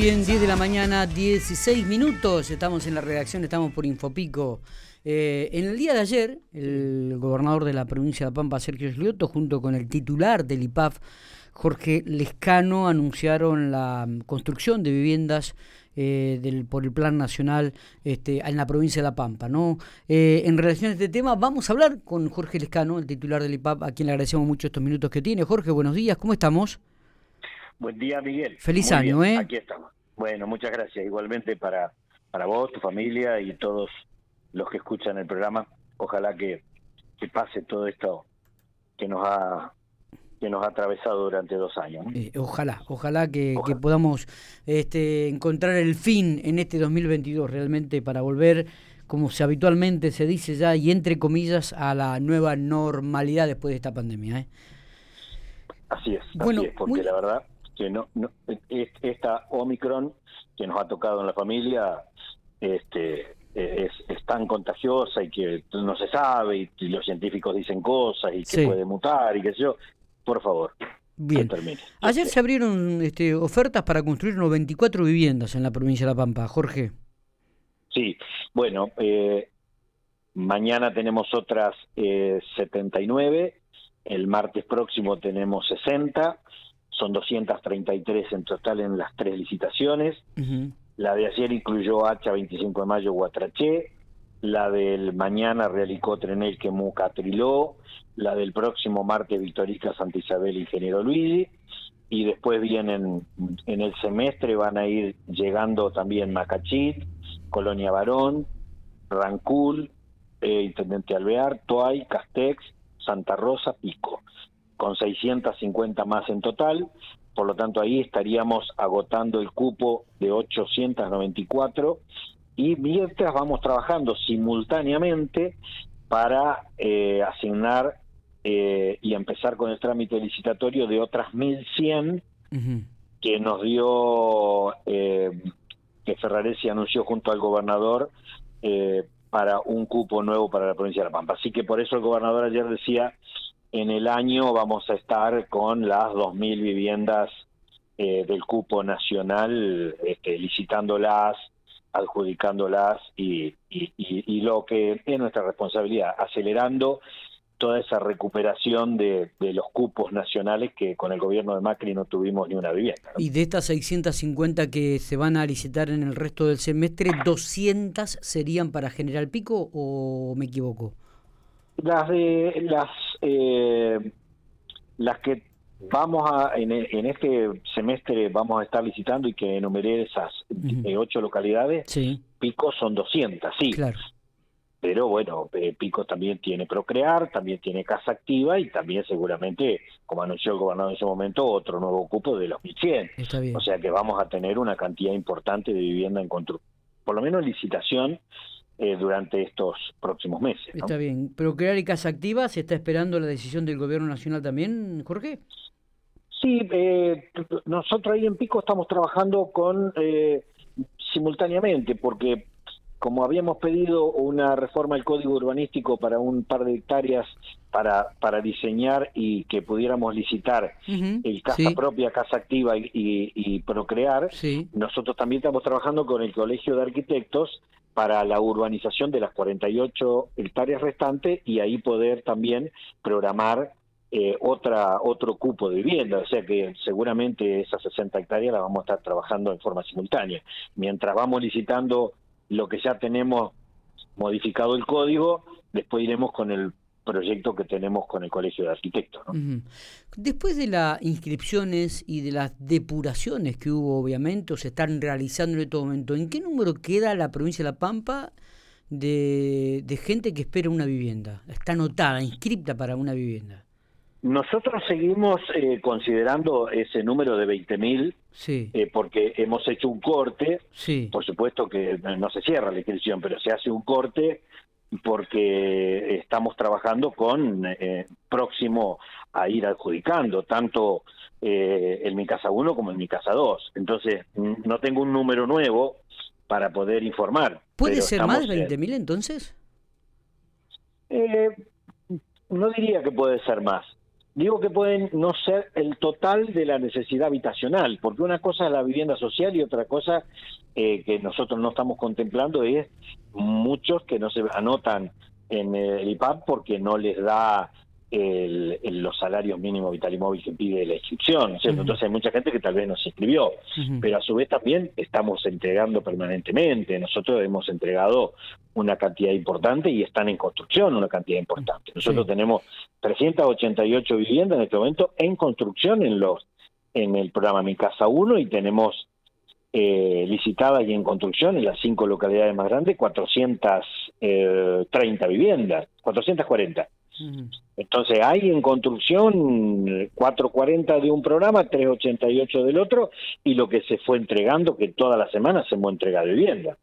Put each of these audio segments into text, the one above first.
bien, 10 de la mañana, 16 minutos. Estamos en la redacción, estamos por Infopico. Eh, en el día de ayer, el gobernador de la provincia de La Pampa, Sergio Slioto, junto con el titular del IPAF, Jorge Lescano, anunciaron la construcción de viviendas eh, del, por el Plan Nacional este, en la provincia de La Pampa. ¿no? Eh, en relación a este tema, vamos a hablar con Jorge Lescano, el titular del IPAF, a quien le agradecemos mucho estos minutos que tiene. Jorge, buenos días, ¿cómo estamos? Buen día, Miguel. Feliz año, ¿eh? Aquí estamos. Bueno, muchas gracias. Igualmente para, para vos, tu familia y todos los que escuchan el programa. Ojalá que, que pase todo esto que nos ha que nos ha atravesado durante dos años. Eh, ojalá, ojalá que, que, podamos este, encontrar el fin en este 2022 realmente para volver, como se habitualmente se dice ya, y entre comillas, a la nueva normalidad después de esta pandemia. ¿eh? Así es, bueno, así es, porque la verdad que no, esta Omicron que nos ha tocado en la familia este es, tan contagiosa y que no se sabe y, los científicos dicen cosas y que puede mutar y que sé yo, por favor. Bien. Ayer se abrieron este, ofertas para construir 94 viviendas en la provincia de La Pampa, Jorge. Sí, bueno, eh, mañana tenemos otras eh, 79, el martes próximo tenemos 60 son 233 en total en las tres licitaciones. La de ayer incluyó Hacha 25 de mayo Guatraché, la del mañana Realicó Trenel Quemuca Triló, la del próximo martes Victorisca Santa Isabel Ingeniero Luigi, y después vienen en el semestre van a ir llegando también Macachit, Colonia Barón, Rancul, eh, Intendente Alvear, Toay, Castex, Santa Rosa, Pico con 650 más en total, por lo tanto ahí estaríamos agotando el cupo de 894 y mientras vamos trabajando simultáneamente para eh, asignar eh, y empezar con el trámite licitatorio de otras 1.100 que nos dio, eh, que Ferraresi anunció junto al gobernador para un cupo nuevo para la provincia de La Pampa. Así que por eso el gobernador ayer decía en el año vamos a estar con las 2.000 viviendas eh, del cupo nacional, este, licitándolas, adjudicándolas y, y, lo que es nuestra responsabilidad, acelerando toda esa recuperación de, los cupos nacionales que con el gobierno de Macri no tuvimos ni una vivienda. Y de estas 650 que se van a licitar en el resto del semestre, ¿200 serían para General Pico o me equivoco? Las de las eh, las que vamos a en, este semestre vamos a estar licitando y que enumeré esas ocho localidades. Sí. Pico son 200, sí. Claro. Pero bueno, eh, Pico también tiene Procrear, también tiene Casa Activa y también seguramente, como anunció el gobernador en ese momento, otro nuevo cupo de los 1100. Está bien. O sea que vamos a tener una cantidad importante de vivienda en construcción, por lo menos licitación eh, durante estos próximos meses. Está bien. ¿Pero crear y Casa Activa se está esperando la decisión del Gobierno Nacional también, Jorge? Sí, eh, nosotros ahí en Pico estamos trabajando con eh, simultáneamente, porque como habíamos pedido una reforma del código urbanístico para un par de hectáreas para, para diseñar y que pudiéramos licitar el casa propia, casa activa y, procrear, nosotros también estamos trabajando con el Colegio de Arquitectos para la urbanización de las 48 hectáreas restantes y ahí poder también programar eh, otra otro cupo de vivienda, o sea que seguramente esas 60 hectáreas las vamos a estar trabajando en forma simultánea. Mientras vamos licitando lo que ya tenemos modificado el código, después iremos con el proyecto que tenemos con el Colegio de Arquitectos. Después de las inscripciones y de las depuraciones que hubo, obviamente, o se están realizando en este momento, ¿en qué número queda la provincia de La Pampa de, gente que espera una vivienda? Está anotada, inscripta para una vivienda. Nosotros seguimos eh, considerando ese número de 20.000 sí. Eh, porque hemos hecho un corte. Sí. Por supuesto que no se cierra la inscripción, pero se hace un corte porque estamos trabajando con eh, próximo a ir adjudicando, tanto eh, en mi casa 1 como en mi casa 2. Entonces, no tengo un número nuevo para poder informar. ¿Puede ser más de 20.000 entonces? Eh, no diría que puede ser más. Digo que pueden no ser el total de la necesidad habitacional, porque una cosa es la vivienda social y otra cosa eh, que nosotros no estamos contemplando es muchos que no se anotan en el IPAP porque no les da el, los salarios mínimos vital y móvil que pide la inscripción, Entonces hay mucha gente que tal vez no se inscribió, pero a su vez también estamos entregando permanentemente, nosotros hemos entregado una cantidad importante y están en construcción una cantidad importante. Nosotros tenemos 388 viviendas en este momento en construcción en los en el programa Mi Casa 1 y tenemos eh, licitadas y en construcción en las cinco localidades más grandes 430 eh, viviendas, 440. Entonces hay en construcción 440 de un programa, 388 del otro, y lo que se fue entregando, que todas las semanas se hemos entregado vivienda.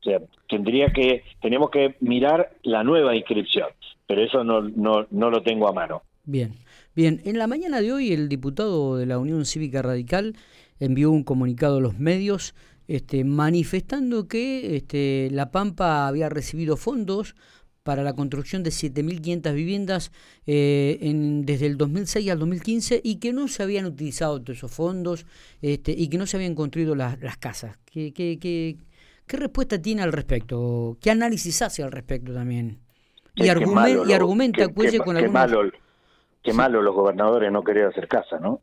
O sea, tendría que, tenemos que mirar la nueva inscripción, pero eso no, no, no lo tengo a mano. Bien, bien. En la mañana de hoy el diputado de la Unión Cívica Radical envió un comunicado a los medios este, manifestando que este, La Pampa había recibido fondos para la construcción de 7.500 viviendas eh, en, desde el 2006 al 2015 y que no se habían utilizado todos esos fondos este, y que no se habían construido las, casas. ¿Qué, qué, qué, qué respuesta tiene al respecto? ¿Qué análisis hace al respecto también? Y, y argumenta qué, con qué malo, qué malo los gobernadores no querer hacer casa, ¿no?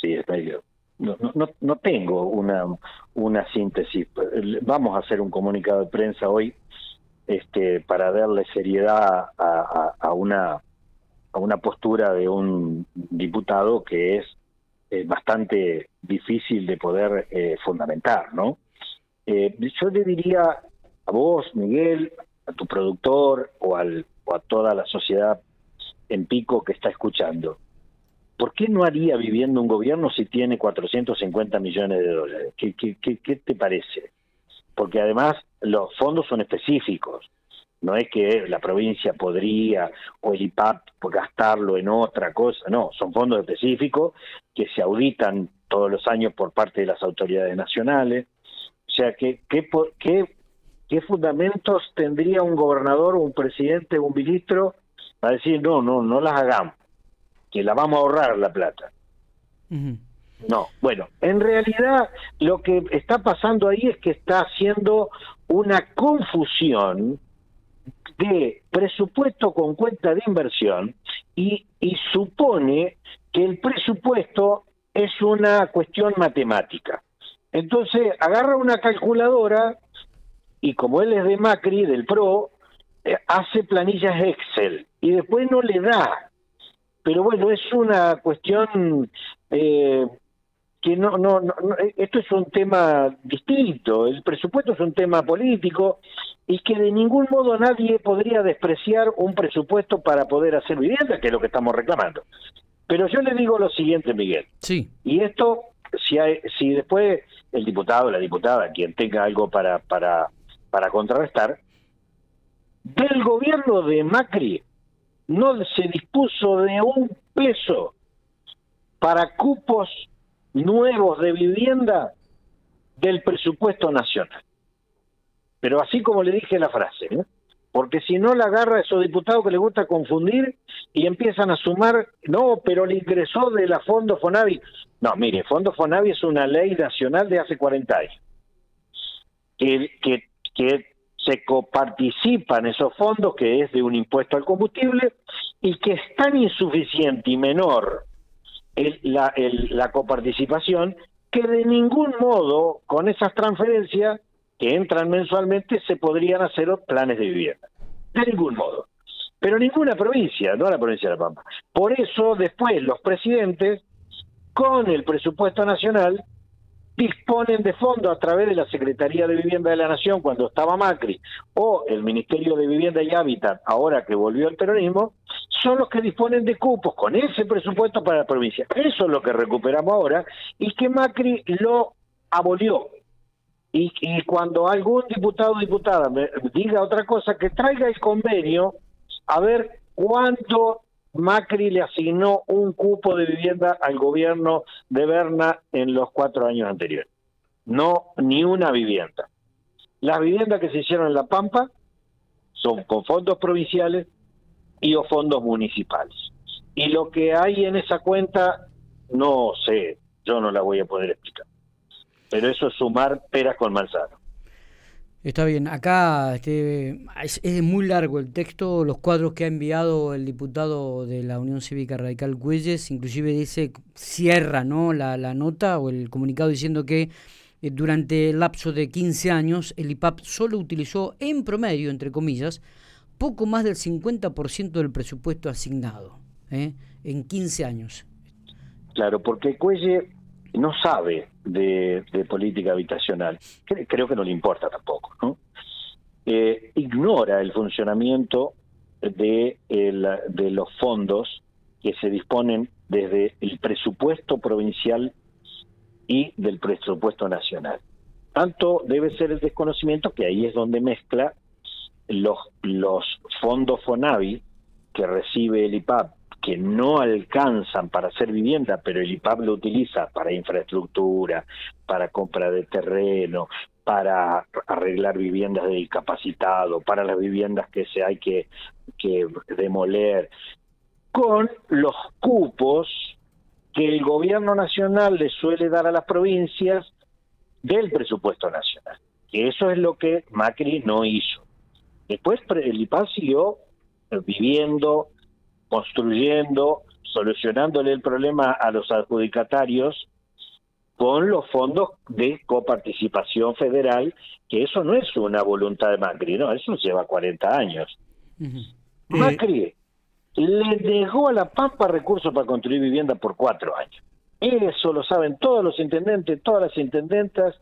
Sí, es medio... No, no, no tengo una, una síntesis. Vamos a hacer un comunicado de prensa hoy este, para darle seriedad a, una a una postura de un diputado que es eh, bastante difícil de poder eh, fundamentar, ¿no? Eh, yo le diría a vos, Miguel, a tu productor o, al, o a toda la sociedad en pico que está escuchando, ¿por qué no haría viviendo un gobierno si tiene 450 millones de dólares? ¿Qué, qué, te parece? Porque además los fondos son específicos. No es que la provincia podría o el IPAP gastarlo en otra cosa, no, son fondos específicos que se auditan todos los años por parte de las autoridades nacionales. O sea, ¿qué, qué, qué, qué fundamentos tendría un gobernador, un presidente, un ministro para decir, no, no, no las hagamos, que la vamos a ahorrar la plata? No, bueno, en realidad lo que está pasando ahí es que está haciendo una confusión de presupuesto con cuenta de inversión y, y supone que el presupuesto es una cuestión matemática. Entonces agarra una calculadora y como él es de Macri, del PRO, eh, hace planillas Excel y después no le da. Pero bueno, es una cuestión eh, que no, no, no, esto es un tema distinto, el presupuesto es un tema político y que de ningún modo nadie podría despreciar un presupuesto para poder hacer vivienda, que es lo que estamos reclamando. Pero yo le digo lo siguiente, Miguel. Sí. Y esto, si, hay, si después el diputado la diputada, quien tenga algo para, para, para contrarrestar, del gobierno de Macri no se dispuso de un peso para cupos nuevos de vivienda del presupuesto nacional. Pero así como le dije la frase, ¿eh? porque si no la agarra esos diputados que les gusta confundir y empiezan a sumar, no, pero le ingresó de la Fondo Fonavi. No, mire, Fondo Fonavi es una ley nacional de hace 40 años, que, que, que se coparticipan esos fondos, que es de un impuesto al combustible, y que es tan insuficiente y menor la, la coparticipación, que de ningún modo con esas transferencias que entran mensualmente se podrían hacer planes de vivienda. De ningún modo. Pero ninguna provincia, no la provincia de La Pampa. Por eso después los presidentes, con el presupuesto nacional, disponen de fondos a través de la Secretaría de Vivienda de la Nación cuando estaba Macri o el Ministerio de Vivienda y Hábitat ahora que volvió el peronismo, son los que disponen de cupos con ese presupuesto para la provincia. Eso es lo que recuperamos ahora y que Macri lo abolió. Y, y cuando algún diputado o diputada me diga otra cosa, que traiga el convenio a ver cuánto Macri le asignó un cupo de vivienda al gobierno de Berna en los cuatro años anteriores. No, ni una vivienda. Las viviendas que se hicieron en La Pampa son con fondos provinciales y o fondos municipales. Y lo que hay en esa cuenta, no sé, yo no la voy a poder explicar. Pero eso es sumar peras con manzano. Está bien, acá este, es, muy largo el texto, los cuadros que ha enviado el diputado de la Unión Cívica Radical Cuelles, inclusive dice, cierra ¿no? la, nota o el comunicado diciendo que eh, durante el lapso de 15 años el IPAP solo utilizó en promedio, entre comillas, poco más del 50% del presupuesto asignado ¿eh? en 15 años. Claro, porque Cuelle no sabe de, política habitacional, creo que no le importa tampoco, ¿no? Eh, ignora el funcionamiento de, de los fondos que se disponen desde el presupuesto provincial y del presupuesto nacional. Tanto debe ser el desconocimiento que ahí es donde mezcla los, los fondos FONAVI que recibe el IPAP que no alcanzan para hacer vivienda, pero el IPAP lo utiliza para infraestructura, para compra de terreno, para arreglar viviendas de discapacitado, para las viviendas que se hay que, que demoler, con los cupos que el gobierno nacional le suele dar a las provincias del presupuesto nacional. Que eso es lo que Macri no hizo. Después el IPAP siguió viviendo, construyendo, solucionándole el problema a los adjudicatarios con los fondos de coparticipación federal, que eso no es una voluntad de Macri, no, eso lleva 40 años. Macri le dejó a la Pampa recursos para construir vivienda por cuatro años. Eso lo saben todos los intendentes, todas las intendentas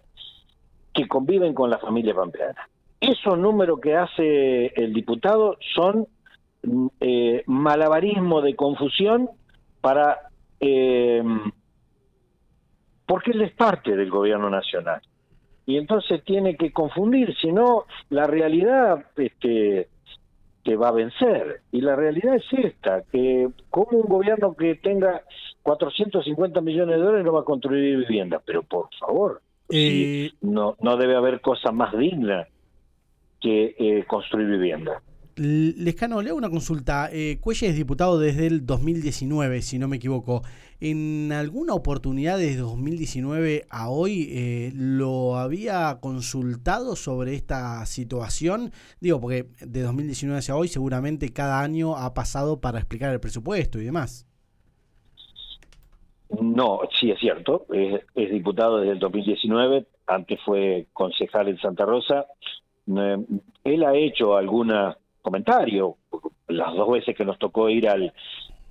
que conviven con la familia pampeana. Esos números que hace el diputado son eh, malabarismo de confusión para eh, porque él es parte del gobierno nacional. Y entonces tiene que confundir si no la realidad este que va a vencer. Y la realidad es esta que como un gobierno que tenga 450 millones de dólares no va a construir vivienda pero por favor eh, no no debe haber cosa más digna que eh, construir vivienda Lescano, le hago una consulta. Eh, es diputado desde el 2019, si no me equivoco. ¿En alguna oportunidad desde 2019 a hoy eh, lo había consultado sobre esta situación? Digo, porque de 2019 hacia hoy seguramente cada año ha pasado para explicar el presupuesto y demás. No, sí es cierto. Es, diputado desde el 2019. Antes fue concejal en Santa Rosa. Eh, él ha hecho alguna comentario. Las dos veces que nos tocó ir al,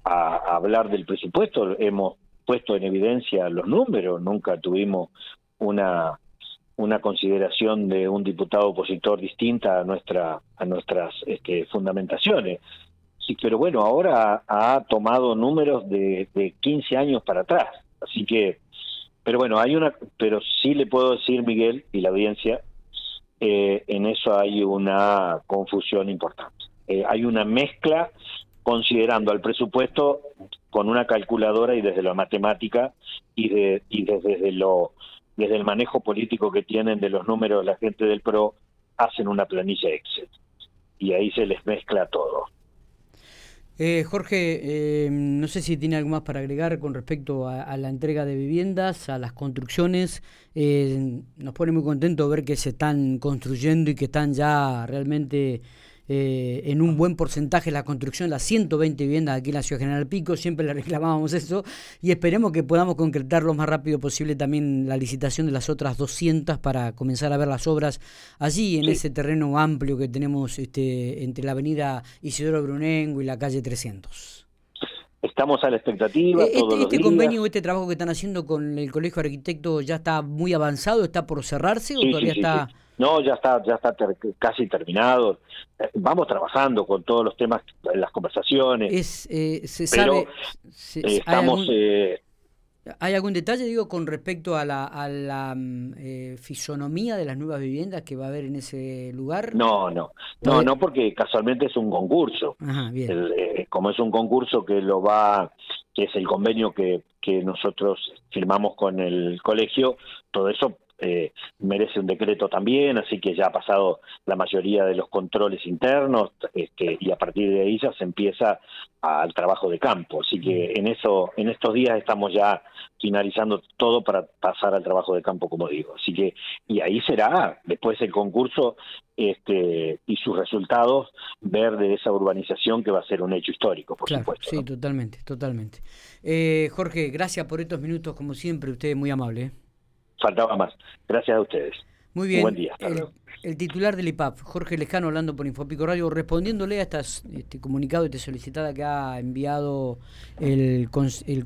a, hablar del presupuesto hemos puesto en evidencia los números, nunca tuvimos una una consideración de un diputado opositor distinta a nuestra a nuestras este, fundamentaciones. Sí, pero bueno, ahora ha, tomado números de, de 15 años para atrás, así que pero bueno, hay una pero sí le puedo decir Miguel y la audiencia eh, en eso hay una confusión importante. Eh, hay una mezcla considerando al presupuesto con una calculadora y desde la matemática y, de, y desde, lo desde el manejo político que tienen de los números la gente del PRO hacen una planilla Excel y ahí se les mezcla todo. Eh, Jorge, eh, no sé si tiene algo más para agregar con respecto a, la entrega de viviendas, a las construcciones. Eh, nos pone muy contento ver que se están construyendo y que están ya realmente eh, en un buen porcentaje la construcción de las 120 viviendas aquí en la Ciudad General Pico, siempre le reclamábamos eso y esperemos que podamos concretar lo más rápido posible también la licitación de las otras 200 para comenzar a ver las obras allí en ese terreno amplio que tenemos este, entre la avenida Isidoro Brunengo y la calle 300. Estamos a la expectativa. Eh, este, este convenio, este trabajo que están haciendo con el Colegio de Arquitectos ya está muy avanzado, está por cerrarse o todavía está no, ya está, ya está casi terminado. Eh, vamos trabajando con todos los temas, las conversaciones. Es, eh, se sabe, estamos. ¿Hay algún detalle, digo, con respecto a la, a la mm, eh, fisonomía de las nuevas viviendas que va a haber en ese lugar? No, no, no, no, porque casualmente es un concurso. Ajá, bien. como es un concurso que lo va, que es el convenio que, que nosotros firmamos con el colegio, todo eso eh, merece un decreto también, así que ya ha pasado la mayoría de los controles internos este, y a partir de ahí ya se empieza al trabajo de campo. Así que en eso, en estos días estamos ya finalizando todo para pasar al trabajo de campo, como digo. Así que y ahí será después el concurso este, y sus resultados ver de esa urbanización que va a ser un hecho histórico, por supuesto. Sí, totalmente, totalmente. Eh, Jorge, gracias por estos minutos, como siempre, usted es muy amable. ¿eh? Faltaba más. Gracias a ustedes. Muy bien. Buen día. El, titular del IPAP, Jorge Lejano, hablando por Infopico Radio, respondiéndole a estas, este comunicado, esta solicitada que ha enviado el, el